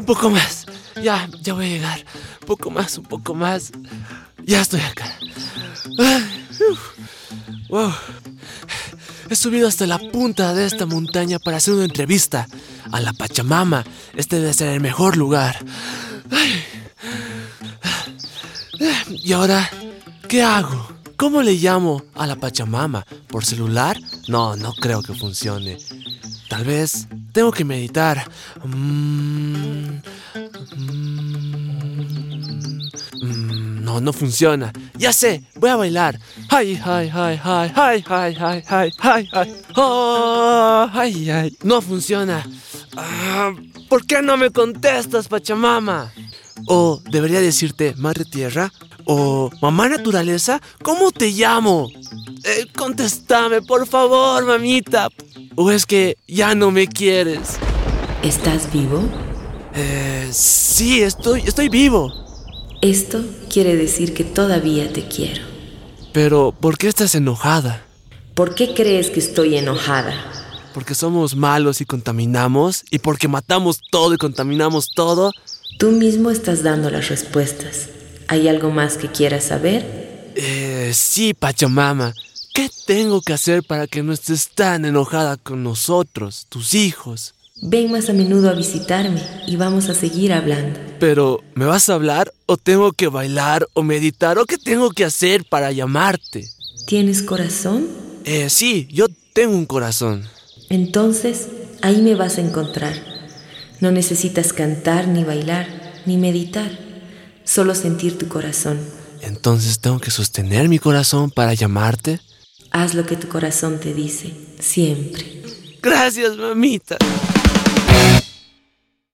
poco más. Ya, ya voy a llegar. Un poco más, un poco más. Ya estoy acá. Wow. He subido hasta la punta de esta montaña para hacer una entrevista a la Pachamama. Este debe ser el mejor lugar. Y ahora, ¿qué hago? ¿Cómo le llamo a la Pachamama? ¿Por celular? No, no creo que funcione. Tal vez tengo que meditar. Mm, no, no funciona. Ya sé, voy a bailar. Ay, ay, ay, ay, ay, ay, ay, ay, ay, ay. Oh, ay, ay. No funciona. Ah, ¿Por qué no me contestas, Pachamama? O debería decirte Madre Tierra o Mamá Naturaleza. ¿Cómo te llamo? Eh, contéstame, por favor, mamita. ¿O es que ya no me quieres? ¿Estás vivo? Eh, sí, estoy, estoy vivo. Esto quiere decir que todavía te quiero. Pero, ¿por qué estás enojada? ¿Por qué crees que estoy enojada? Porque somos malos y contaminamos, y porque matamos todo y contaminamos todo. Tú mismo estás dando las respuestas. ¿Hay algo más que quieras saber? Eh, sí, Pachamama. ¿Qué tengo que hacer para que no estés tan enojada con nosotros, tus hijos? Ven más a menudo a visitarme y vamos a seguir hablando. Pero, ¿me vas a hablar o tengo que bailar o meditar o qué tengo que hacer para llamarte? ¿Tienes corazón? Eh, sí, yo tengo un corazón. Entonces, ahí me vas a encontrar. No necesitas cantar ni bailar ni meditar, solo sentir tu corazón. Entonces tengo que sostener mi corazón para llamarte. Haz lo que tu corazón te dice, siempre. Gracias, mamita.